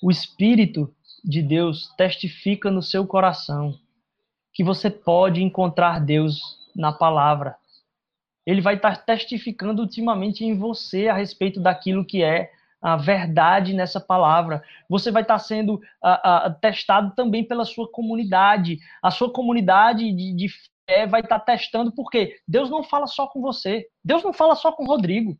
O Espírito de Deus testifica no seu coração que você pode encontrar Deus na palavra. Ele vai estar testificando ultimamente em você a respeito daquilo que é a verdade nessa palavra. Você vai estar sendo testado também pela sua comunidade. A sua comunidade de, de fé vai estar testando, porque Deus não fala só com você. Deus não fala só com Rodrigo.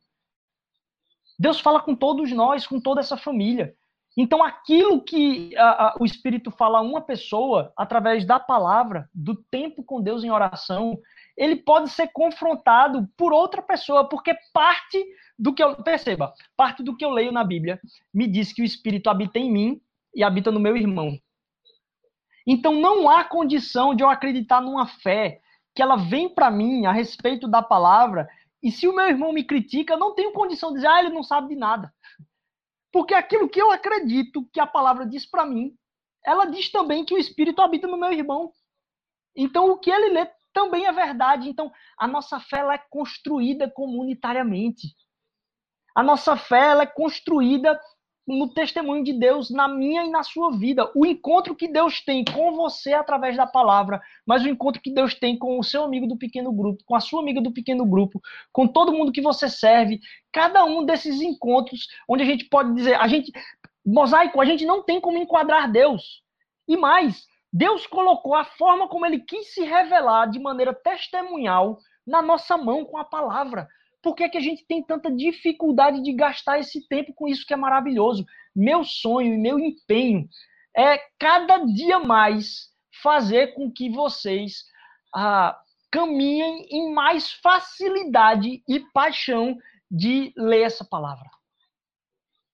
Deus fala com todos nós, com toda essa família. Então, aquilo que a, a, o Espírito fala a uma pessoa, através da palavra, do tempo com Deus em oração, ele pode ser confrontado por outra pessoa, porque parte do que eu. Perceba, parte do que eu leio na Bíblia me diz que o Espírito habita em mim e habita no meu irmão. Então, não há condição de eu acreditar numa fé que ela vem para mim a respeito da palavra, e se o meu irmão me critica, eu não tenho condição de dizer, ah, ele não sabe de nada. Porque aquilo que eu acredito que a palavra diz para mim, ela diz também que o Espírito habita no meu irmão. Então, o que ele lê também é verdade. Então, a nossa fé ela é construída comunitariamente. A nossa fé ela é construída no testemunho de Deus na minha e na sua vida. O encontro que Deus tem com você através da palavra, mas o encontro que Deus tem com o seu amigo do pequeno grupo, com a sua amiga do pequeno grupo, com todo mundo que você serve. Cada um desses encontros onde a gente pode dizer, a gente mosaico, a gente não tem como enquadrar Deus. E mais, Deus colocou a forma como ele quis se revelar de maneira testemunhal na nossa mão com a palavra. Por que, é que a gente tem tanta dificuldade de gastar esse tempo com isso que é maravilhoso? Meu sonho e meu empenho é cada dia mais fazer com que vocês ah, caminhem em mais facilidade e paixão de ler essa palavra.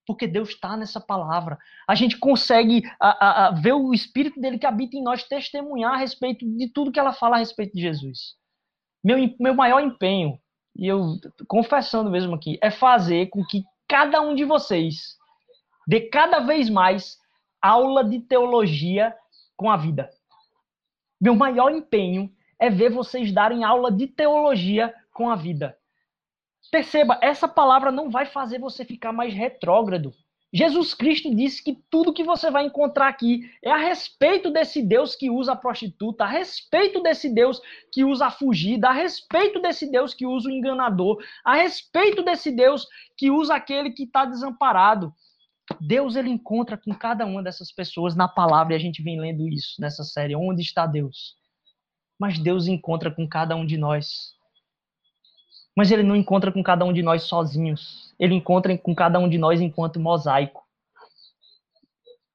Porque Deus está nessa palavra. A gente consegue a, a, a, ver o Espírito dele que habita em nós testemunhar a respeito de tudo que ela fala a respeito de Jesus. Meu, meu maior empenho e eu confessando mesmo aqui, é fazer com que cada um de vocês dê cada vez mais aula de teologia com a vida. Meu maior empenho é ver vocês darem aula de teologia com a vida. Perceba, essa palavra não vai fazer você ficar mais retrógrado. Jesus Cristo disse que tudo que você vai encontrar aqui é a respeito desse Deus que usa a prostituta, a respeito desse Deus que usa a fugida, a respeito desse Deus que usa o enganador, a respeito desse Deus que usa aquele que está desamparado. Deus ele encontra com cada uma dessas pessoas na palavra e a gente vem lendo isso nessa série. Onde está Deus? Mas Deus encontra com cada um de nós. Mas ele não encontra com cada um de nós sozinhos. Ele encontra com cada um de nós enquanto mosaico.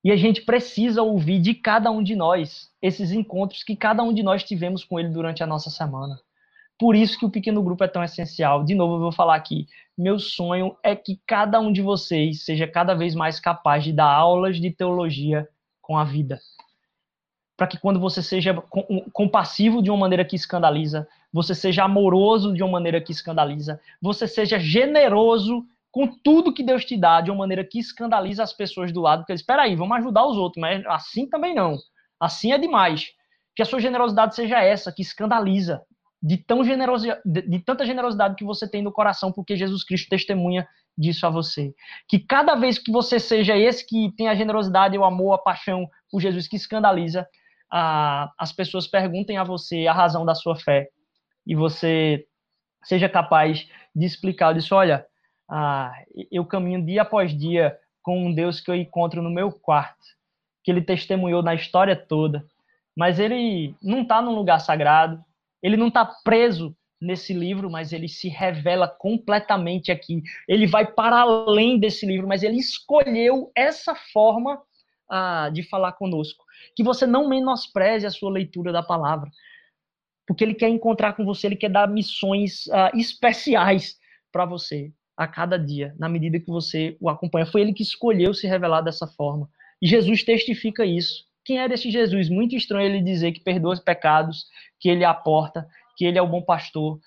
E a gente precisa ouvir de cada um de nós esses encontros que cada um de nós tivemos com ele durante a nossa semana. Por isso que o pequeno grupo é tão essencial. De novo, eu vou falar aqui. Meu sonho é que cada um de vocês seja cada vez mais capaz de dar aulas de teologia com a vida. Para que quando você seja compassivo de uma maneira que escandaliza, você seja amoroso de uma maneira que escandaliza, você seja generoso com tudo que Deus te dá de uma maneira que escandaliza as pessoas do lado, porque eles, espera aí, vamos ajudar os outros, mas assim também não. Assim é demais. Que a sua generosidade seja essa, que escandaliza. de, tão generosidade, de, tanta generosidade que você tem no coração, porque Jesus Cristo testemunha disso a você. Que cada vez que você seja esse que tem a generosidade, o amor, a paixão por Jesus que escandaliza, a, as pessoas perguntem a você a razão da sua fé e você seja capaz de explicar. Eu disse, olha, ah, eu caminho dia após dia com um Deus que eu encontro no meu quarto, que ele testemunhou na história toda, mas ele não está num lugar sagrado, ele não está preso nesse livro, mas ele se revela completamente aqui. Ele vai para além desse livro, mas ele escolheu essa forma ah, de falar conosco. Que você não menospreze a sua leitura da palavra, porque ele quer encontrar com você, ele quer dar missões ah, especiais para você a cada dia, na medida que você o acompanha. Foi ele que escolheu se revelar dessa forma. E Jesus testifica isso. Quem é desse Jesus? Muito estranho ele dizer que perdoa os pecados, que ele aporta, que ele é o bom pastor.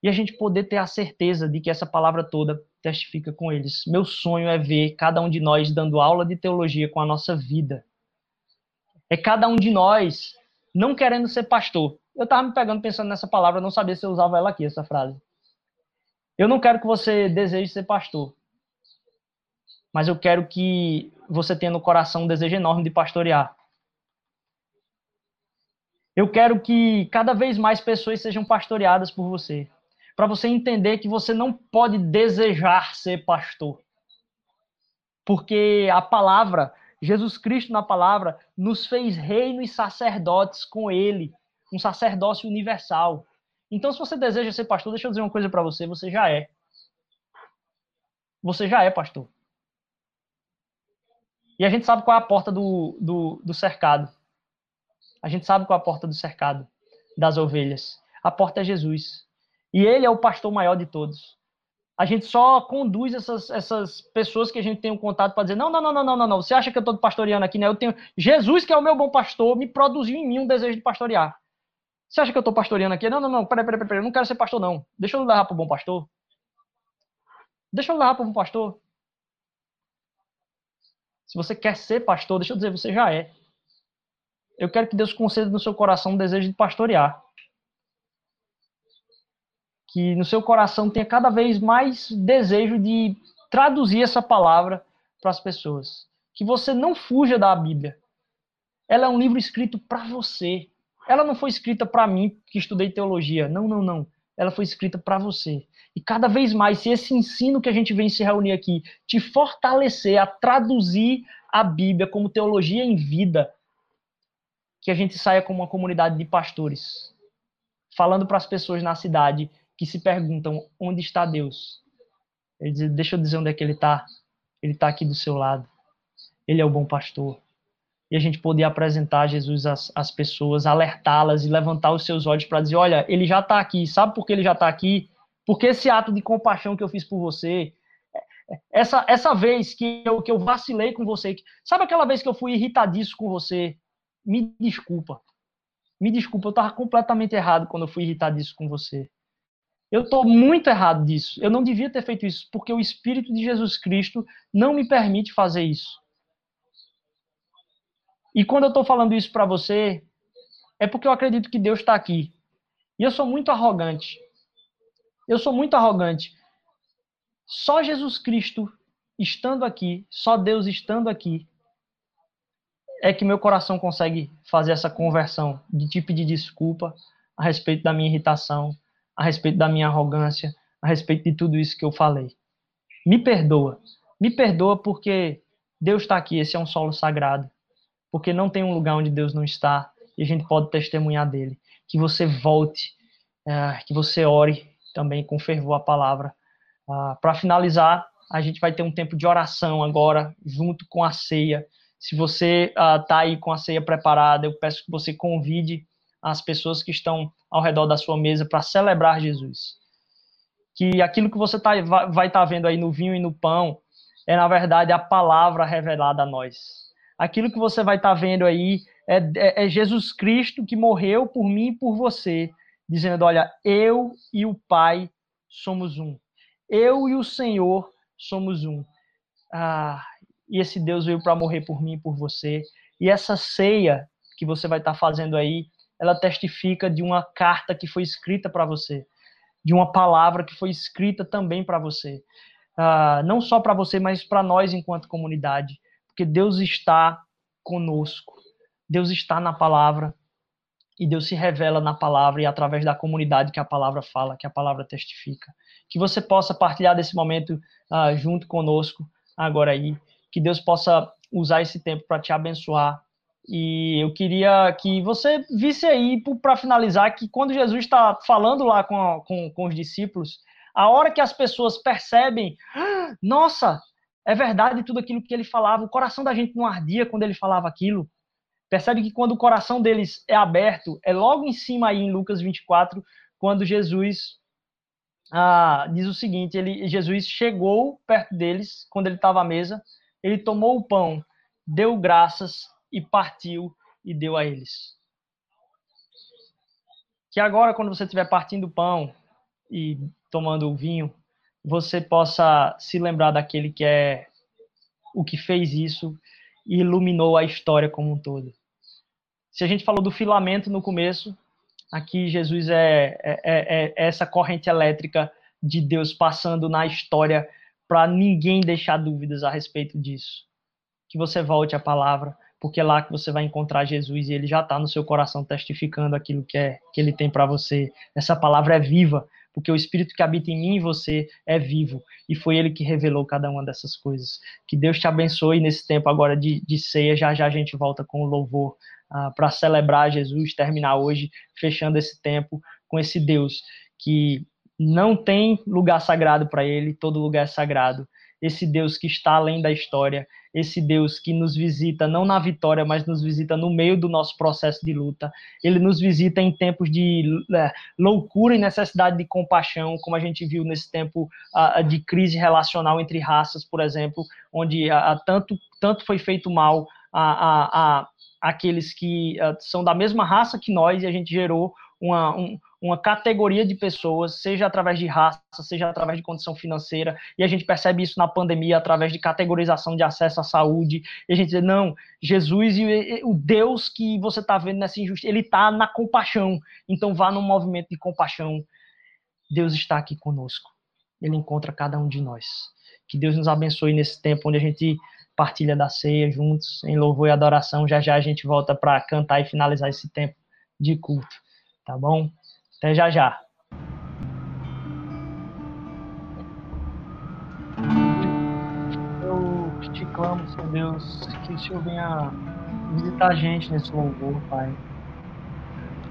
E a gente poder ter a certeza de que essa palavra toda testifica com eles. Meu sonho é ver cada um de nós dando aula de teologia com a nossa vida. É cada um de nós não querendo ser pastor. Eu estava me pegando pensando nessa palavra, não sabia se eu usava ela aqui, essa frase. Eu não quero que você deseje ser pastor. Mas eu quero que você tenha no coração um desejo enorme de pastorear. Eu quero que cada vez mais pessoas sejam pastoreadas por você. Para você entender que você não pode desejar ser pastor. Porque a palavra, Jesus Cristo na palavra, nos fez reino e sacerdotes com ele. Um sacerdócio universal. Então, se você deseja ser pastor, deixa eu dizer uma coisa para você: você já é. Você já é pastor. E a gente sabe qual é a porta do, do, do cercado. A gente sabe qual é a porta do cercado das ovelhas. A porta é Jesus. E ele é o pastor maior de todos. A gente só conduz essas, essas pessoas que a gente tem um contato para dizer: não, não, não, não, não, não. Você acha que eu estou pastoreando aqui, né? Eu tenho. Jesus, que é o meu bom pastor, me produziu em mim um desejo de pastorear. Você acha que eu estou pastoreando aqui? Não, não, não, peraí, peraí, peraí, eu não quero ser pastor, não. Deixa eu levar para o bom pastor. Deixa eu levar para o bom pastor. Se você quer ser pastor, deixa eu dizer, você já é. Eu quero que Deus conceda no seu coração um desejo de pastorear. Que no seu coração tenha cada vez mais desejo de traduzir essa palavra para as pessoas. Que você não fuja da Bíblia. Ela é um livro escrito para você. Ela não foi escrita para mim, que estudei teologia. Não, não, não. Ela foi escrita para você. E cada vez mais, se esse ensino que a gente vem se reunir aqui te fortalecer a traduzir a Bíblia como teologia em vida, que a gente saia como uma comunidade de pastores, falando para as pessoas na cidade que se perguntam onde está Deus. Ele diz, deixa eu dizer onde é que ele está. Ele está aqui do seu lado. Ele é o bom pastor e a gente poder apresentar Jesus às, às pessoas, alertá-las e levantar os seus olhos para dizer: olha, ele já está aqui, sabe por que ele já está aqui? Porque esse ato de compaixão que eu fiz por você, essa, essa vez que eu, que eu vacilei com você, sabe aquela vez que eu fui irritadíssimo com você? Me desculpa. Me desculpa, eu estava completamente errado quando eu fui irritadíssimo com você. Eu estou muito errado disso. Eu não devia ter feito isso, porque o Espírito de Jesus Cristo não me permite fazer isso. E quando eu estou falando isso para você, é porque eu acredito que Deus está aqui. E eu sou muito arrogante. Eu sou muito arrogante. Só Jesus Cristo estando aqui, só Deus estando aqui, é que meu coração consegue fazer essa conversão de tipo de desculpa a respeito da minha irritação, a respeito da minha arrogância, a respeito de tudo isso que eu falei. Me perdoa. Me perdoa porque Deus está aqui, esse é um solo sagrado porque não tem um lugar onde Deus não está e a gente pode testemunhar dele. Que você volte, é, que você ore também com fervor a palavra. Ah, Para finalizar, a gente vai ter um tempo de oração agora, junto com a ceia. Se você está uh, aí com a ceia preparada, eu peço que você convide as pessoas que estão ao redor da sua mesa para celebrar Jesus. Que aquilo que você tá, vai estar tá vendo aí no vinho e no pão é, na verdade, a palavra revelada a nós aquilo que você vai estar tá vendo aí é, é, é, Jesus Cristo que morreu por mim e por você, dizendo: Olha, eu e o Pai somos um. Eu e o Senhor somos um. Ah, e esse Deus veio para morrer por mim e por você. E essa ceia que você vai estar tá fazendo aí ela testifica de uma carta que foi escrita para você, de uma palavra que foi escrita também para você. Uh, não só para você, mas para nós enquanto comunidade. Porque Deus está conosco. Deus está na palavra. E Deus se revela na palavra e através da comunidade que a palavra fala, que a palavra testifica. Que você possa partilhar desse momento uh, junto conosco agora aí. Que Deus possa usar esse tempo para te abençoar, e eu queria que você visse aí, para finalizar, que quando Jesus está falando lá com, com, com os discípulos, a hora que as pessoas percebem, ah, nossa, é verdade tudo aquilo que ele falava, o coração da gente não ardia quando ele falava aquilo. Percebe que quando o coração deles é aberto, é logo em cima aí em Lucas 24, quando Jesus ah, diz o seguinte: ele, Jesus chegou perto deles, quando ele estava à mesa, ele tomou o pão, deu graças e partiu e deu a eles. Que agora, quando você estiver partindo o pão e tomando o vinho, você possa se lembrar daquele que é o que fez isso e iluminou a história como um todo. Se a gente falou do filamento no começo, aqui Jesus é, é, é, é essa corrente elétrica de Deus passando na história para ninguém deixar dúvidas a respeito disso. Que você volte à palavra, porque é lá que você vai encontrar Jesus e ele já está no seu coração testificando aquilo que, é, que ele tem para você. Essa palavra é viva, porque o Espírito que habita em mim e você é vivo, e foi ele que revelou cada uma dessas coisas. Que Deus te abençoe nesse tempo agora de, de ceia, já já a gente volta com o louvor uh, para celebrar Jesus, terminar hoje, fechando esse tempo com esse Deus que não tem lugar sagrado para ele, todo lugar é sagrado. Esse Deus que está além da história, esse Deus que nos visita não na vitória, mas nos visita no meio do nosso processo de luta. Ele nos visita em tempos de é, loucura e necessidade de compaixão, como a gente viu nesse tempo de crise relacional entre raças, por exemplo, onde uh, tanto, tanto foi feito mal a, a, a aqueles que são da mesma raça que nós e a gente gerou uma, um, uma categoria de pessoas, seja através de raça, seja através de condição financeira, e a gente percebe isso na pandemia através de categorização de acesso à saúde, e a gente diz, não, Jesus e, o Deus que você está vendo nessa injustiça, ele está na compaixão, então vá num movimento de compaixão, Deus está aqui conosco, ele encontra cada um de nós, que Deus nos abençoe nesse tempo onde a gente partilha da ceia juntos, em louvor e adoração, já já a gente volta para cantar e finalizar esse tempo de culto, tá bom? Até já já. Eu te clamo, Senhor Deus, que o Senhor venha visitar a gente nesse louvor, Pai.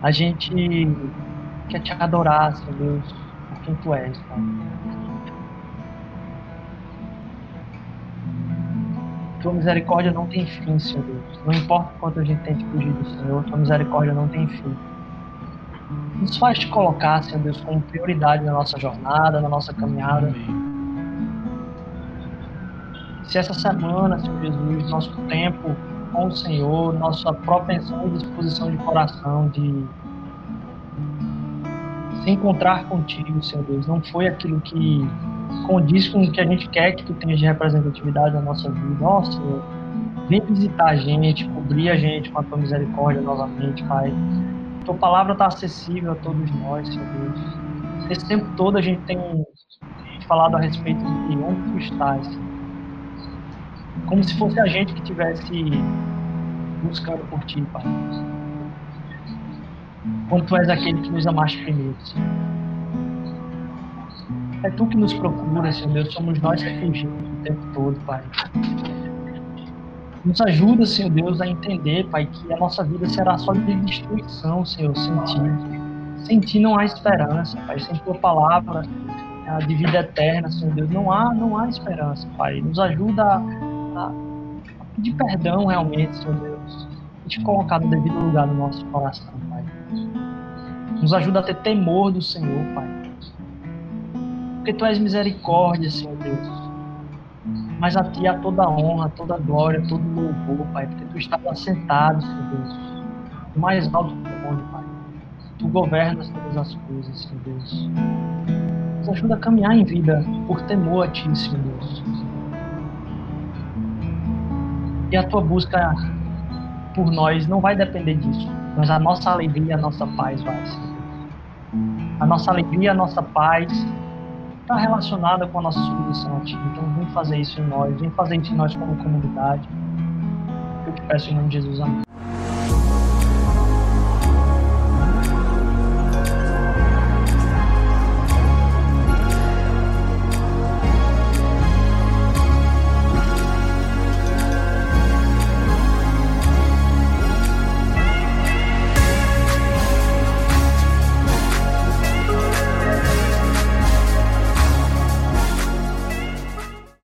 A gente quer te adorar, Senhor Deus, por quem Tu és, Pai. Tua misericórdia não tem fim, Senhor Deus. Não importa quanto a gente tente fugir do Senhor, tua misericórdia não tem fim. Nos faz te colocar, Senhor Deus, como prioridade na nossa jornada, na nossa caminhada. Se essa semana, Senhor Jesus, nosso tempo com o Senhor, nossa propensão e disposição de coração de se encontrar contigo, Senhor Deus, não foi aquilo que condiz com o que a gente quer que tu tenhas de representatividade na nossa vida. Ó, Senhor, vem visitar a gente, cobrir a gente com a tua misericórdia novamente, Pai. Tua palavra está acessível a todos nós, Senhor Deus. Esse tempo todo a gente tem falado a respeito de onde tu estás. Como se fosse a gente que estivesse buscando por ti, Pai. Quando tu és aquele que nos amaste primeiro, Senhor. É tu que nos procura, Senhor Deus. Somos nós que fugimos o tempo todo, Pai. Nos ajuda, Senhor Deus, a entender, Pai, que a nossa vida será só de destruição, Senhor, sem Ti. Sem Ti não há esperança, Pai. Sem Tua palavra de vida eterna, Senhor Deus, não há, não há esperança, Pai. Nos ajuda a, a pedir perdão realmente, Senhor Deus, e te colocar no devido lugar no nosso coração, Pai. Nos ajuda a ter temor do Senhor, Pai. Porque Tu és misericórdia, Senhor Deus mas a Ti há toda a honra, toda a glória, todo o louvor, Pai, porque Tu estás assentado, Senhor Deus, mais alto do mundo, Pai. Tu governas todas as coisas, Senhor Deus. Nos ajuda a caminhar em vida por temor a Ti, Senhor Deus. E a Tua busca por nós não vai depender disso mas a nossa alegria, a nossa paz vai, Senhor. A nossa alegria, a nossa paz está relacionada com a nossa submissão a Ti. Então, vem fazer isso em nós, vem fazer isso em nós como comunidade. Eu te peço em nome de Jesus, amém.